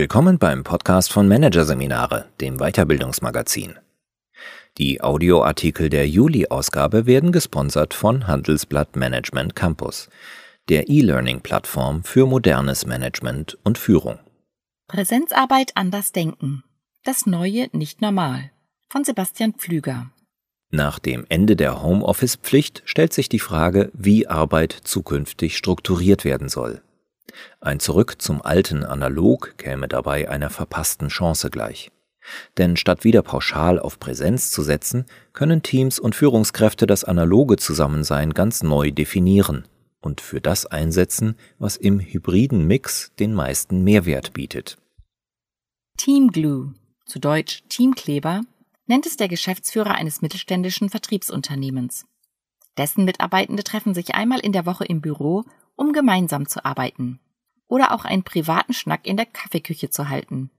Willkommen beim Podcast von Managerseminare, dem Weiterbildungsmagazin. Die Audioartikel der Juli-Ausgabe werden gesponsert von Handelsblatt Management Campus, der E-Learning-Plattform für modernes Management und Führung. Präsenzarbeit anders denken. Das Neue nicht normal. Von Sebastian Pflüger. Nach dem Ende der Homeoffice-Pflicht stellt sich die Frage, wie Arbeit zukünftig strukturiert werden soll. Ein Zurück zum alten Analog käme dabei einer verpassten Chance gleich. Denn statt wieder pauschal auf Präsenz zu setzen, können Teams und Führungskräfte das analoge Zusammensein ganz neu definieren und für das einsetzen, was im hybriden Mix den meisten Mehrwert bietet. Teamglue, zu Deutsch Teamkleber, nennt es der Geschäftsführer eines mittelständischen Vertriebsunternehmens. Dessen Mitarbeitende treffen sich einmal in der Woche im Büro, um gemeinsam zu arbeiten oder auch einen privaten Schnack in der Kaffeeküche zu halten.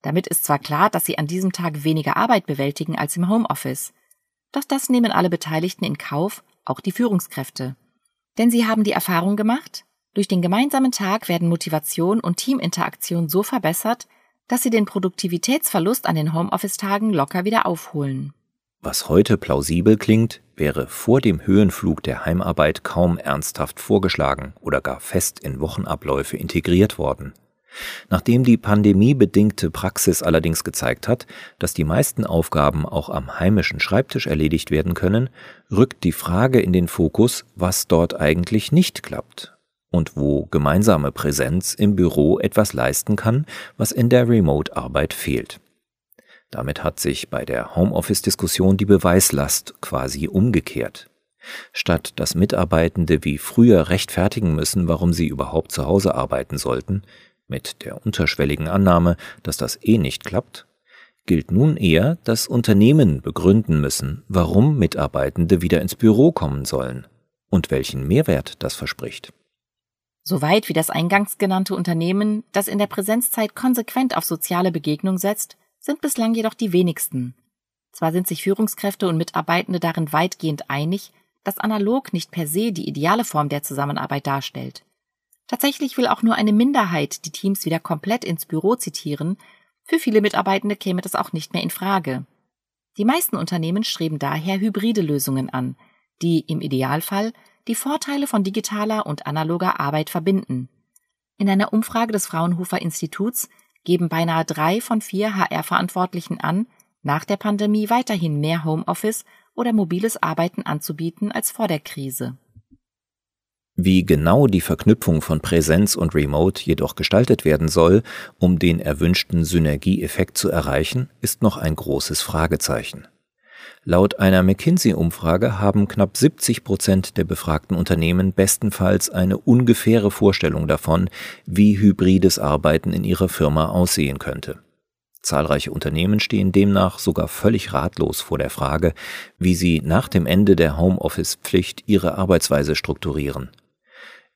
Damit ist zwar klar, dass sie an diesem Tag weniger Arbeit bewältigen als im Homeoffice, doch das nehmen alle Beteiligten in Kauf, auch die Führungskräfte. Denn sie haben die Erfahrung gemacht, durch den gemeinsamen Tag werden Motivation und Teaminteraktion so verbessert, dass sie den Produktivitätsverlust an den Homeoffice-Tagen locker wieder aufholen. Was heute plausibel klingt, wäre vor dem Höhenflug der Heimarbeit kaum ernsthaft vorgeschlagen oder gar fest in Wochenabläufe integriert worden. Nachdem die pandemiebedingte Praxis allerdings gezeigt hat, dass die meisten Aufgaben auch am heimischen Schreibtisch erledigt werden können, rückt die Frage in den Fokus, was dort eigentlich nicht klappt und wo gemeinsame Präsenz im Büro etwas leisten kann, was in der Remote-Arbeit fehlt. Damit hat sich bei der Homeoffice-Diskussion die Beweislast quasi umgekehrt. Statt dass Mitarbeitende wie früher rechtfertigen müssen, warum sie überhaupt zu Hause arbeiten sollten, mit der unterschwelligen Annahme, dass das eh nicht klappt, gilt nun eher, dass Unternehmen begründen müssen, warum Mitarbeitende wieder ins Büro kommen sollen und welchen Mehrwert das verspricht. Soweit wie das eingangs genannte Unternehmen, das in der Präsenzzeit konsequent auf soziale Begegnung setzt, sind bislang jedoch die wenigsten. Zwar sind sich Führungskräfte und Mitarbeitende darin weitgehend einig, dass analog nicht per se die ideale Form der Zusammenarbeit darstellt. Tatsächlich will auch nur eine Minderheit die Teams wieder komplett ins Büro zitieren, für viele Mitarbeitende käme das auch nicht mehr in Frage. Die meisten Unternehmen streben daher hybride Lösungen an, die im Idealfall die Vorteile von digitaler und analoger Arbeit verbinden. In einer Umfrage des Fraunhofer Instituts geben beinahe drei von vier HR-Verantwortlichen an, nach der Pandemie weiterhin mehr Homeoffice oder mobiles Arbeiten anzubieten als vor der Krise. Wie genau die Verknüpfung von Präsenz und Remote jedoch gestaltet werden soll, um den erwünschten Synergieeffekt zu erreichen, ist noch ein großes Fragezeichen. Laut einer McKinsey-Umfrage haben knapp 70 Prozent der befragten Unternehmen bestenfalls eine ungefähre Vorstellung davon, wie hybrides Arbeiten in ihrer Firma aussehen könnte. Zahlreiche Unternehmen stehen demnach sogar völlig ratlos vor der Frage, wie sie nach dem Ende der Homeoffice-Pflicht ihre Arbeitsweise strukturieren.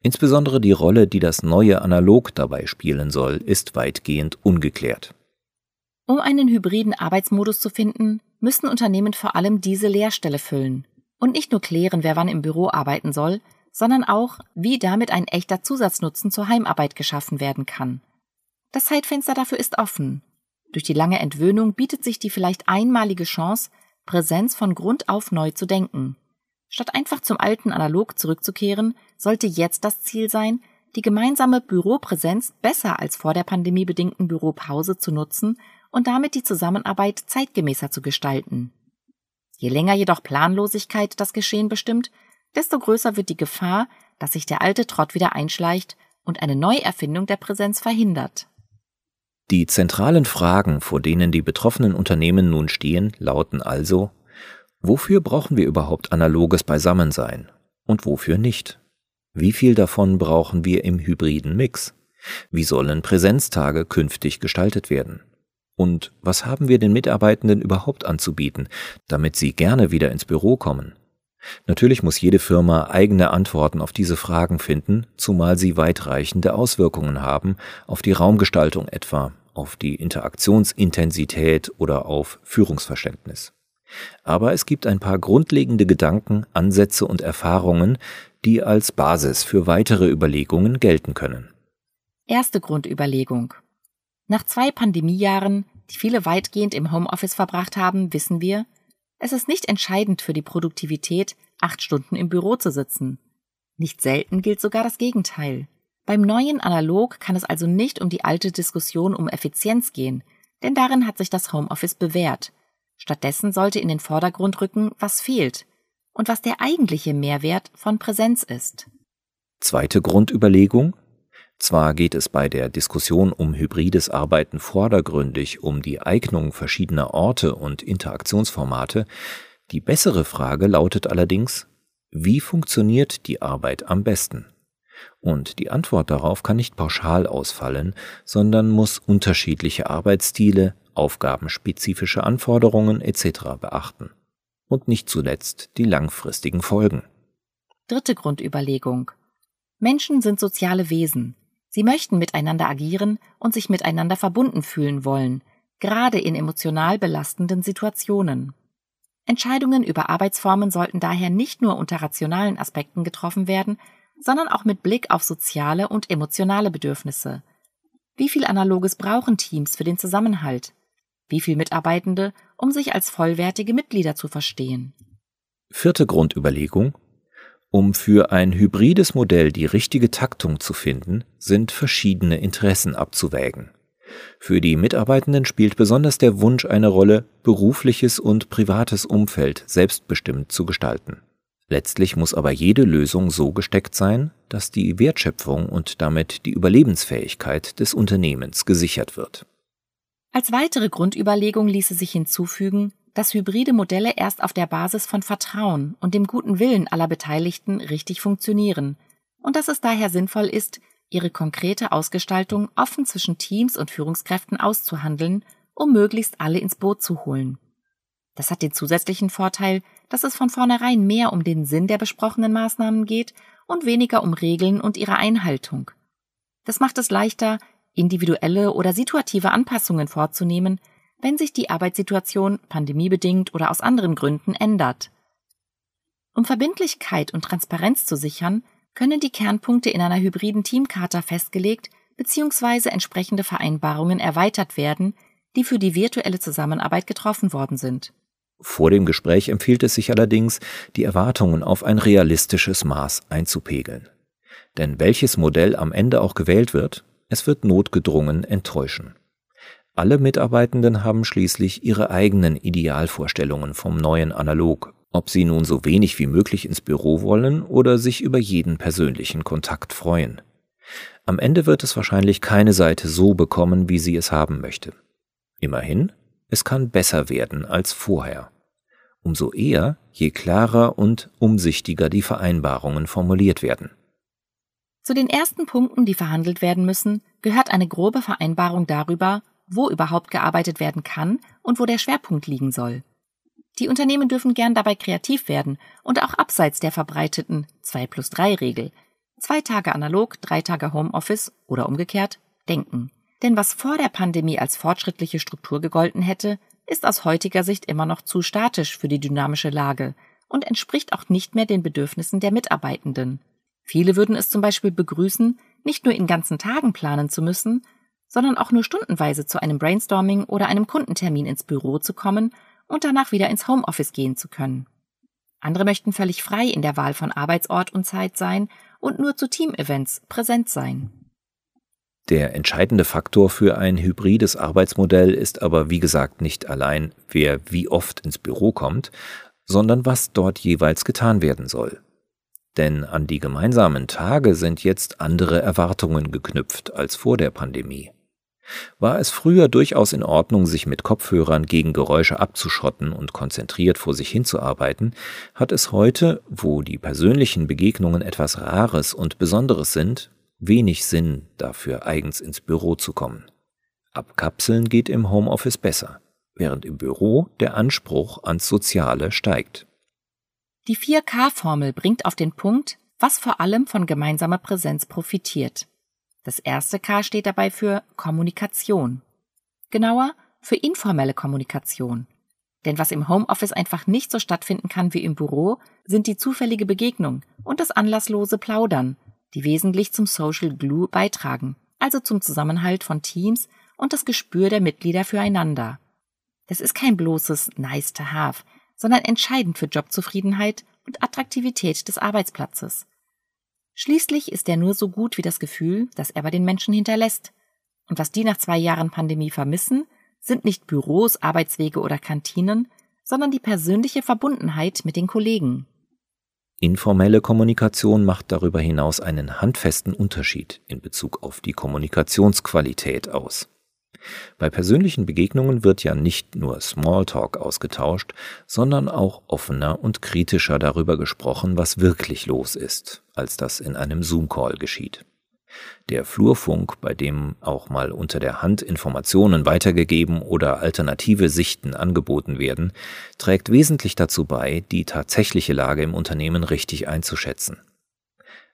Insbesondere die Rolle, die das neue Analog dabei spielen soll, ist weitgehend ungeklärt. Um einen hybriden Arbeitsmodus zu finden, müssen Unternehmen vor allem diese Leerstelle füllen und nicht nur klären, wer wann im Büro arbeiten soll, sondern auch, wie damit ein echter Zusatznutzen zur Heimarbeit geschaffen werden kann. Das Zeitfenster dafür ist offen. Durch die lange Entwöhnung bietet sich die vielleicht einmalige Chance, Präsenz von Grund auf neu zu denken. Statt einfach zum alten Analog zurückzukehren, sollte jetzt das Ziel sein, die gemeinsame Büropräsenz besser als vor der pandemiebedingten Büropause zu nutzen und damit die Zusammenarbeit zeitgemäßer zu gestalten. Je länger jedoch Planlosigkeit das Geschehen bestimmt, desto größer wird die Gefahr, dass sich der alte Trott wieder einschleicht und eine Neuerfindung der Präsenz verhindert. Die zentralen Fragen, vor denen die betroffenen Unternehmen nun stehen, lauten also, wofür brauchen wir überhaupt analoges Beisammensein und wofür nicht? Wie viel davon brauchen wir im hybriden Mix? Wie sollen Präsenztage künftig gestaltet werden? Und was haben wir den Mitarbeitenden überhaupt anzubieten, damit sie gerne wieder ins Büro kommen? Natürlich muss jede Firma eigene Antworten auf diese Fragen finden, zumal sie weitreichende Auswirkungen haben auf die Raumgestaltung etwa, auf die Interaktionsintensität oder auf Führungsverständnis. Aber es gibt ein paar grundlegende Gedanken, Ansätze und Erfahrungen, die als Basis für weitere Überlegungen gelten können. Erste Grundüberlegung. Nach zwei Pandemiejahren, die viele weitgehend im Homeoffice verbracht haben, wissen wir, es ist nicht entscheidend für die Produktivität, acht Stunden im Büro zu sitzen. Nicht selten gilt sogar das Gegenteil. Beim neuen Analog kann es also nicht um die alte Diskussion um Effizienz gehen, denn darin hat sich das Homeoffice bewährt. Stattdessen sollte in den Vordergrund rücken, was fehlt und was der eigentliche Mehrwert von Präsenz ist. Zweite Grundüberlegung. Zwar geht es bei der Diskussion um hybrides Arbeiten vordergründig um die Eignung verschiedener Orte und Interaktionsformate, die bessere Frage lautet allerdings, wie funktioniert die Arbeit am besten? Und die Antwort darauf kann nicht pauschal ausfallen, sondern muss unterschiedliche Arbeitsstile, aufgabenspezifische Anforderungen etc. beachten. Und nicht zuletzt die langfristigen Folgen. Dritte Grundüberlegung. Menschen sind soziale Wesen. Sie möchten miteinander agieren und sich miteinander verbunden fühlen wollen, gerade in emotional belastenden Situationen. Entscheidungen über Arbeitsformen sollten daher nicht nur unter rationalen Aspekten getroffen werden, sondern auch mit Blick auf soziale und emotionale Bedürfnisse. Wie viel Analoges brauchen Teams für den Zusammenhalt? Wie viel Mitarbeitende, um sich als vollwertige Mitglieder zu verstehen? Vierte Grundüberlegung. Um für ein hybrides Modell die richtige Taktung zu finden, sind verschiedene Interessen abzuwägen. Für die Mitarbeitenden spielt besonders der Wunsch eine Rolle, berufliches und privates Umfeld selbstbestimmt zu gestalten. Letztlich muss aber jede Lösung so gesteckt sein, dass die Wertschöpfung und damit die Überlebensfähigkeit des Unternehmens gesichert wird. Als weitere Grundüberlegung ließe sich hinzufügen, dass hybride Modelle erst auf der Basis von Vertrauen und dem guten Willen aller Beteiligten richtig funktionieren und dass es daher sinnvoll ist, ihre konkrete Ausgestaltung offen zwischen Teams und Führungskräften auszuhandeln, um möglichst alle ins Boot zu holen. Das hat den zusätzlichen Vorteil, dass es von vornherein mehr um den Sinn der besprochenen Maßnahmen geht und weniger um Regeln und ihre Einhaltung. Das macht es leichter, individuelle oder situative Anpassungen vorzunehmen, wenn sich die Arbeitssituation pandemiebedingt oder aus anderen Gründen ändert. Um Verbindlichkeit und Transparenz zu sichern, können die Kernpunkte in einer hybriden Teamcharta festgelegt bzw. entsprechende Vereinbarungen erweitert werden, die für die virtuelle Zusammenarbeit getroffen worden sind. Vor dem Gespräch empfiehlt es sich allerdings, die Erwartungen auf ein realistisches Maß einzupegeln. Denn welches Modell am Ende auch gewählt wird, es wird notgedrungen enttäuschen. Alle Mitarbeitenden haben schließlich ihre eigenen Idealvorstellungen vom neuen Analog, ob sie nun so wenig wie möglich ins Büro wollen oder sich über jeden persönlichen Kontakt freuen. Am Ende wird es wahrscheinlich keine Seite so bekommen, wie sie es haben möchte. Immerhin, es kann besser werden als vorher. Umso eher, je klarer und umsichtiger die Vereinbarungen formuliert werden. Zu den ersten Punkten, die verhandelt werden müssen, gehört eine grobe Vereinbarung darüber, wo überhaupt gearbeitet werden kann und wo der Schwerpunkt liegen soll. Die Unternehmen dürfen gern dabei kreativ werden und auch abseits der verbreiteten 2 plus 3 Regel, zwei Tage analog, drei Tage Homeoffice oder umgekehrt, denken. Denn was vor der Pandemie als fortschrittliche Struktur gegolten hätte, ist aus heutiger Sicht immer noch zu statisch für die dynamische Lage und entspricht auch nicht mehr den Bedürfnissen der Mitarbeitenden. Viele würden es zum Beispiel begrüßen, nicht nur in ganzen Tagen planen zu müssen, sondern auch nur stundenweise zu einem Brainstorming oder einem Kundentermin ins Büro zu kommen und danach wieder ins Homeoffice gehen zu können. Andere möchten völlig frei in der Wahl von Arbeitsort und Zeit sein und nur zu Teamevents präsent sein. Der entscheidende Faktor für ein hybrides Arbeitsmodell ist aber wie gesagt nicht allein, wer wie oft ins Büro kommt, sondern was dort jeweils getan werden soll. Denn an die gemeinsamen Tage sind jetzt andere Erwartungen geknüpft als vor der Pandemie. War es früher durchaus in Ordnung, sich mit Kopfhörern gegen Geräusche abzuschotten und konzentriert vor sich hinzuarbeiten, hat es heute, wo die persönlichen Begegnungen etwas Rares und Besonderes sind, wenig Sinn, dafür eigens ins Büro zu kommen. Abkapseln geht im Homeoffice besser, während im Büro der Anspruch ans Soziale steigt. Die 4K-Formel bringt auf den Punkt, was vor allem von gemeinsamer Präsenz profitiert. Das erste K steht dabei für Kommunikation. Genauer für informelle Kommunikation. Denn was im Homeoffice einfach nicht so stattfinden kann wie im Büro, sind die zufällige Begegnung und das anlasslose Plaudern, die wesentlich zum Social Glue beitragen, also zum Zusammenhalt von Teams und das Gespür der Mitglieder füreinander. Das ist kein bloßes nice to have, sondern entscheidend für Jobzufriedenheit und Attraktivität des Arbeitsplatzes. Schließlich ist er nur so gut wie das Gefühl, das er bei den Menschen hinterlässt. Und was die nach zwei Jahren Pandemie vermissen, sind nicht Büros, Arbeitswege oder Kantinen, sondern die persönliche Verbundenheit mit den Kollegen. Informelle Kommunikation macht darüber hinaus einen handfesten Unterschied in Bezug auf die Kommunikationsqualität aus. Bei persönlichen Begegnungen wird ja nicht nur Smalltalk ausgetauscht, sondern auch offener und kritischer darüber gesprochen, was wirklich los ist, als das in einem Zoom-Call geschieht. Der Flurfunk, bei dem auch mal unter der Hand Informationen weitergegeben oder alternative Sichten angeboten werden, trägt wesentlich dazu bei, die tatsächliche Lage im Unternehmen richtig einzuschätzen.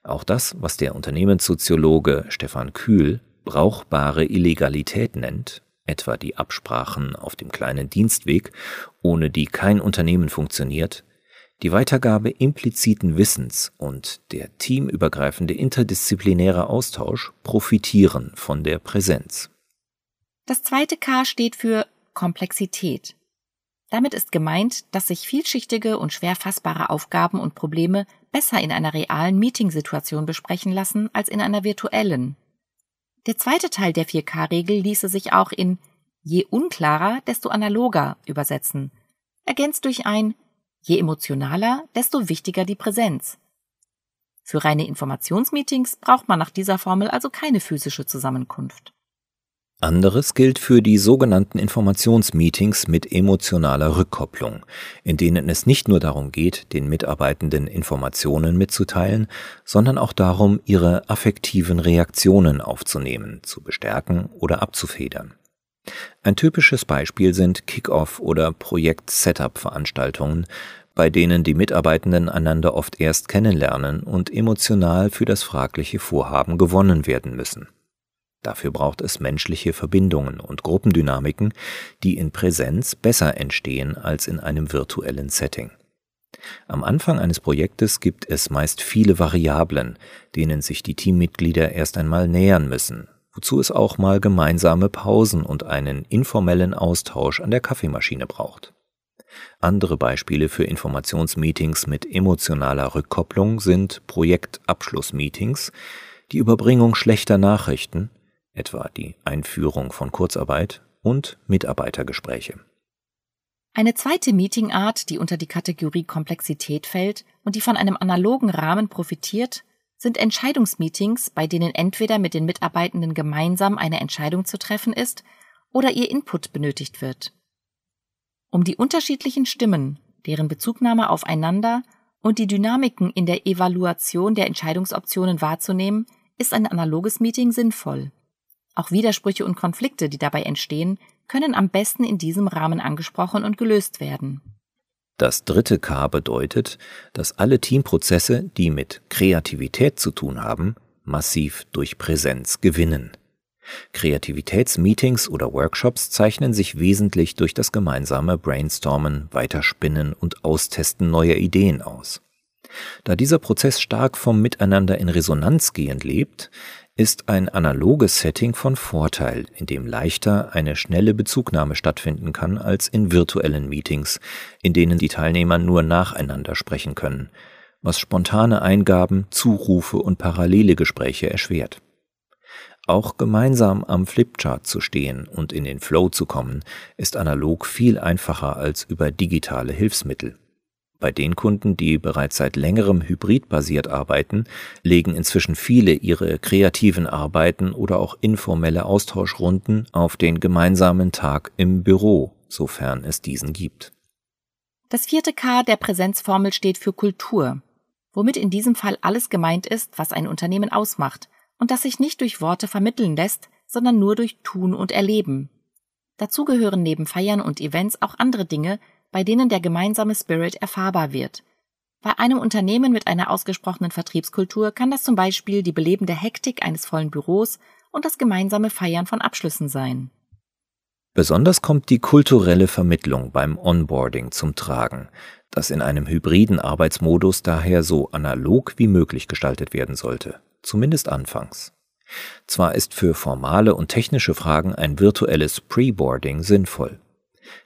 Auch das, was der Unternehmenssoziologe Stefan Kühl brauchbare Illegalität nennt, etwa die Absprachen auf dem kleinen Dienstweg, ohne die kein Unternehmen funktioniert, die Weitergabe impliziten Wissens und der teamübergreifende interdisziplinäre Austausch profitieren von der Präsenz. Das zweite K steht für Komplexität. Damit ist gemeint, dass sich vielschichtige und schwer fassbare Aufgaben und Probleme besser in einer realen Meetingsituation besprechen lassen als in einer virtuellen. Der zweite Teil der 4K-Regel ließe sich auch in je unklarer, desto analoger übersetzen, ergänzt durch ein je emotionaler, desto wichtiger die Präsenz. Für reine Informationsmeetings braucht man nach dieser Formel also keine physische Zusammenkunft. Anderes gilt für die sogenannten Informationsmeetings mit emotionaler Rückkopplung, in denen es nicht nur darum geht, den Mitarbeitenden Informationen mitzuteilen, sondern auch darum, ihre affektiven Reaktionen aufzunehmen, zu bestärken oder abzufedern. Ein typisches Beispiel sind Kick-off oder Projekt-Setup-Veranstaltungen, bei denen die Mitarbeitenden einander oft erst kennenlernen und emotional für das fragliche Vorhaben gewonnen werden müssen. Dafür braucht es menschliche Verbindungen und Gruppendynamiken, die in Präsenz besser entstehen als in einem virtuellen Setting. Am Anfang eines Projektes gibt es meist viele Variablen, denen sich die Teammitglieder erst einmal nähern müssen, wozu es auch mal gemeinsame Pausen und einen informellen Austausch an der Kaffeemaschine braucht. Andere Beispiele für Informationsmeetings mit emotionaler Rückkopplung sind Projektabschlussmeetings, die Überbringung schlechter Nachrichten, etwa die Einführung von Kurzarbeit und Mitarbeitergespräche. Eine zweite Meetingart, die unter die Kategorie Komplexität fällt und die von einem analogen Rahmen profitiert, sind Entscheidungsmeetings, bei denen entweder mit den Mitarbeitenden gemeinsam eine Entscheidung zu treffen ist oder ihr Input benötigt wird. Um die unterschiedlichen Stimmen, deren Bezugnahme aufeinander und die Dynamiken in der Evaluation der Entscheidungsoptionen wahrzunehmen, ist ein analoges Meeting sinnvoll. Auch Widersprüche und Konflikte, die dabei entstehen, können am besten in diesem Rahmen angesprochen und gelöst werden. Das dritte K bedeutet, dass alle Teamprozesse, die mit Kreativität zu tun haben, massiv durch Präsenz gewinnen. Kreativitätsmeetings oder Workshops zeichnen sich wesentlich durch das gemeinsame Brainstormen, Weiterspinnen und Austesten neuer Ideen aus. Da dieser Prozess stark vom Miteinander in Resonanz gehend lebt, ist ein analoges Setting von Vorteil, in dem leichter eine schnelle Bezugnahme stattfinden kann als in virtuellen Meetings, in denen die Teilnehmer nur nacheinander sprechen können, was spontane Eingaben, Zurufe und parallele Gespräche erschwert. Auch gemeinsam am Flipchart zu stehen und in den Flow zu kommen, ist analog viel einfacher als über digitale Hilfsmittel. Bei den Kunden, die bereits seit längerem hybridbasiert arbeiten, legen inzwischen viele ihre kreativen Arbeiten oder auch informelle Austauschrunden auf den gemeinsamen Tag im Büro, sofern es diesen gibt. Das vierte K der Präsenzformel steht für Kultur, womit in diesem Fall alles gemeint ist, was ein Unternehmen ausmacht und das sich nicht durch Worte vermitteln lässt, sondern nur durch Tun und Erleben. Dazu gehören neben Feiern und Events auch andere Dinge, bei denen der gemeinsame Spirit erfahrbar wird. Bei einem Unternehmen mit einer ausgesprochenen Vertriebskultur kann das zum Beispiel die belebende Hektik eines vollen Büros und das gemeinsame Feiern von Abschlüssen sein. Besonders kommt die kulturelle Vermittlung beim Onboarding zum Tragen, das in einem hybriden Arbeitsmodus daher so analog wie möglich gestaltet werden sollte, zumindest anfangs. Zwar ist für formale und technische Fragen ein virtuelles Preboarding sinnvoll.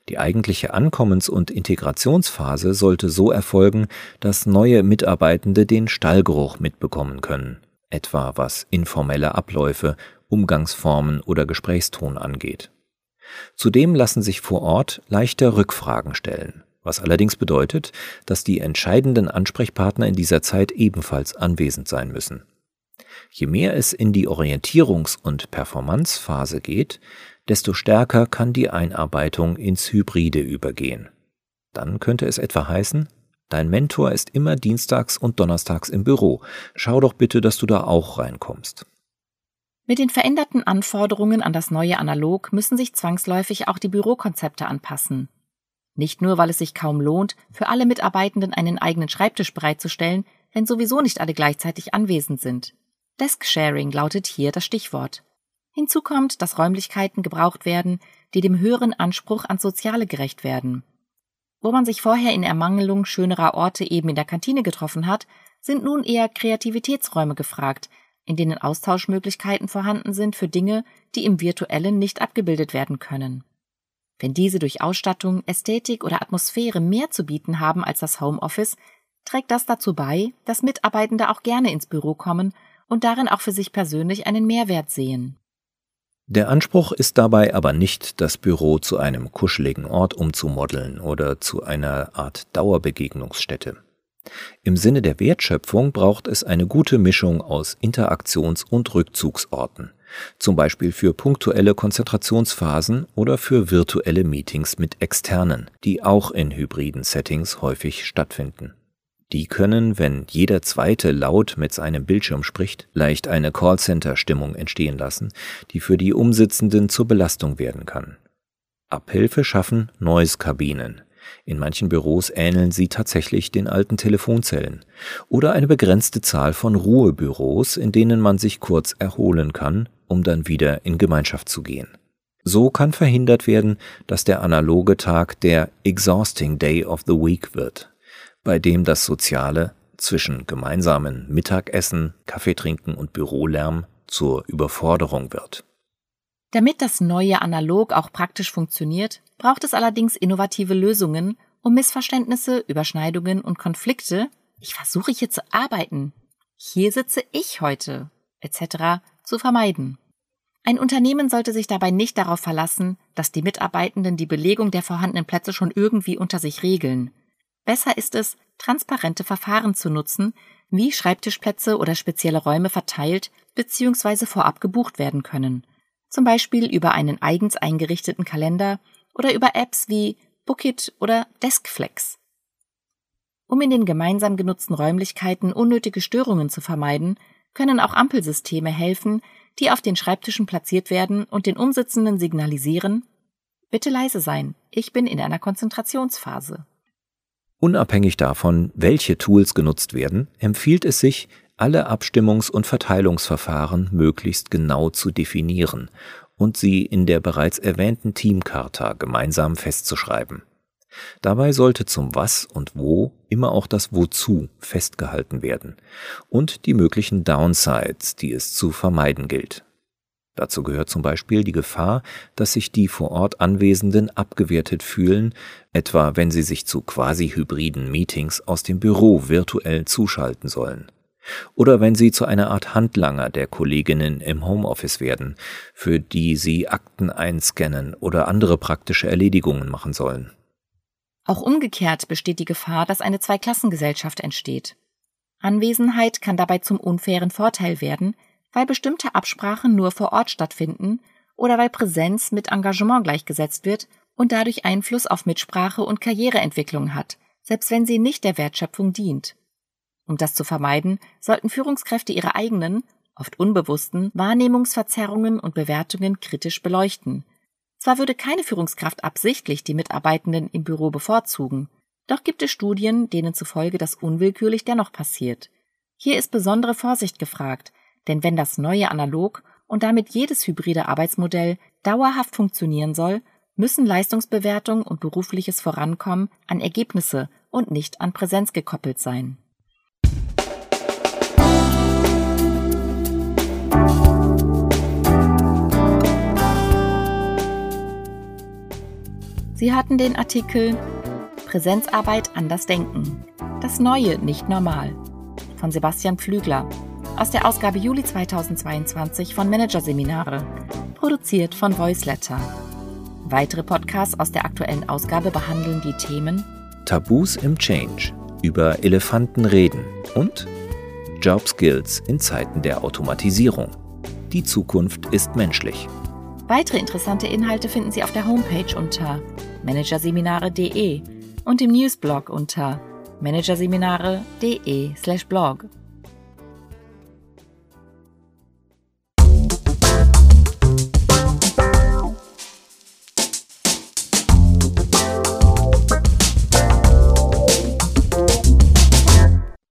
Die eigentliche Ankommens- und Integrationsphase sollte so erfolgen, dass neue Mitarbeitende den Stallgeruch mitbekommen können, etwa was informelle Abläufe, Umgangsformen oder Gesprächston angeht. Zudem lassen sich vor Ort leichter Rückfragen stellen, was allerdings bedeutet, dass die entscheidenden Ansprechpartner in dieser Zeit ebenfalls anwesend sein müssen. Je mehr es in die Orientierungs- und Performanzphase geht, desto stärker kann die Einarbeitung ins Hybride übergehen. Dann könnte es etwa heißen, dein Mentor ist immer dienstags und donnerstags im Büro, schau doch bitte, dass du da auch reinkommst. Mit den veränderten Anforderungen an das neue Analog müssen sich zwangsläufig auch die Bürokonzepte anpassen. Nicht nur, weil es sich kaum lohnt, für alle Mitarbeitenden einen eigenen Schreibtisch bereitzustellen, wenn sowieso nicht alle gleichzeitig anwesend sind. Desk-Sharing lautet hier das Stichwort. Hinzu kommt, dass Räumlichkeiten gebraucht werden, die dem höheren Anspruch ans Soziale gerecht werden. Wo man sich vorher in Ermangelung schönerer Orte eben in der Kantine getroffen hat, sind nun eher Kreativitätsräume gefragt, in denen Austauschmöglichkeiten vorhanden sind für Dinge, die im virtuellen nicht abgebildet werden können. Wenn diese durch Ausstattung, Ästhetik oder Atmosphäre mehr zu bieten haben als das Homeoffice, trägt das dazu bei, dass Mitarbeitende auch gerne ins Büro kommen und darin auch für sich persönlich einen Mehrwert sehen. Der Anspruch ist dabei aber nicht, das Büro zu einem kuscheligen Ort umzumodeln oder zu einer Art Dauerbegegnungsstätte. Im Sinne der Wertschöpfung braucht es eine gute Mischung aus Interaktions- und Rückzugsorten, zum Beispiel für punktuelle Konzentrationsphasen oder für virtuelle Meetings mit Externen, die auch in hybriden Settings häufig stattfinden. Die können, wenn jeder zweite laut mit seinem Bildschirm spricht, leicht eine Callcenter-Stimmung entstehen lassen, die für die Umsitzenden zur Belastung werden kann. Abhilfe schaffen Noise-Kabinen, in manchen Büros ähneln sie tatsächlich den alten Telefonzellen. Oder eine begrenzte Zahl von Ruhebüros, in denen man sich kurz erholen kann, um dann wieder in Gemeinschaft zu gehen. So kann verhindert werden, dass der analoge Tag der Exhausting Day of the Week wird, bei dem das Soziale zwischen gemeinsamen Mittagessen, Kaffeetrinken und Bürolärm zur Überforderung wird. Damit das neue Analog auch praktisch funktioniert, braucht es allerdings innovative Lösungen, um Missverständnisse, Überschneidungen und Konflikte, ich versuche hier zu arbeiten, hier sitze ich heute, etc. zu vermeiden. Ein Unternehmen sollte sich dabei nicht darauf verlassen, dass die Mitarbeitenden die Belegung der vorhandenen Plätze schon irgendwie unter sich regeln. Besser ist es, transparente Verfahren zu nutzen, wie Schreibtischplätze oder spezielle Räume verteilt bzw. vorab gebucht werden können zum Beispiel über einen eigens eingerichteten Kalender oder über Apps wie Bookit oder Deskflex. Um in den gemeinsam genutzten Räumlichkeiten unnötige Störungen zu vermeiden, können auch Ampelsysteme helfen, die auf den Schreibtischen platziert werden und den Umsitzenden signalisieren, bitte leise sein, ich bin in einer Konzentrationsphase. Unabhängig davon, welche Tools genutzt werden, empfiehlt es sich, alle Abstimmungs- und Verteilungsverfahren möglichst genau zu definieren und sie in der bereits erwähnten Teamcharta gemeinsam festzuschreiben. Dabei sollte zum Was und Wo immer auch das Wozu festgehalten werden und die möglichen Downsides, die es zu vermeiden gilt. Dazu gehört zum Beispiel die Gefahr, dass sich die vor Ort Anwesenden abgewertet fühlen, etwa wenn sie sich zu quasi hybriden Meetings aus dem Büro virtuell zuschalten sollen. Oder wenn sie zu einer Art Handlanger der Kolleginnen im Homeoffice werden, für die sie Akten einscannen oder andere praktische Erledigungen machen sollen. Auch umgekehrt besteht die Gefahr, dass eine Zweiklassengesellschaft entsteht. Anwesenheit kann dabei zum unfairen Vorteil werden, weil bestimmte Absprachen nur vor Ort stattfinden oder weil Präsenz mit Engagement gleichgesetzt wird und dadurch Einfluss auf Mitsprache und Karriereentwicklung hat, selbst wenn sie nicht der Wertschöpfung dient. Um das zu vermeiden, sollten Führungskräfte ihre eigenen, oft unbewussten, Wahrnehmungsverzerrungen und Bewertungen kritisch beleuchten. Zwar würde keine Führungskraft absichtlich die Mitarbeitenden im Büro bevorzugen, doch gibt es Studien, denen zufolge das unwillkürlich dennoch passiert. Hier ist besondere Vorsicht gefragt, denn wenn das neue Analog und damit jedes hybride Arbeitsmodell dauerhaft funktionieren soll, müssen Leistungsbewertung und berufliches Vorankommen an Ergebnisse und nicht an Präsenz gekoppelt sein. Sie hatten den Artikel Präsenzarbeit anders denken. Das Neue nicht normal von Sebastian Pflügler aus der Ausgabe Juli 2022 von Managerseminare, produziert von Voiceletter. Weitere Podcasts aus der aktuellen Ausgabe behandeln die Themen Tabus im Change, über Elefanten reden und Job Skills in Zeiten der Automatisierung. Die Zukunft ist menschlich. Weitere interessante Inhalte finden Sie auf der Homepage unter managerseminare.de und im Newsblog unter managerseminare.de/blog.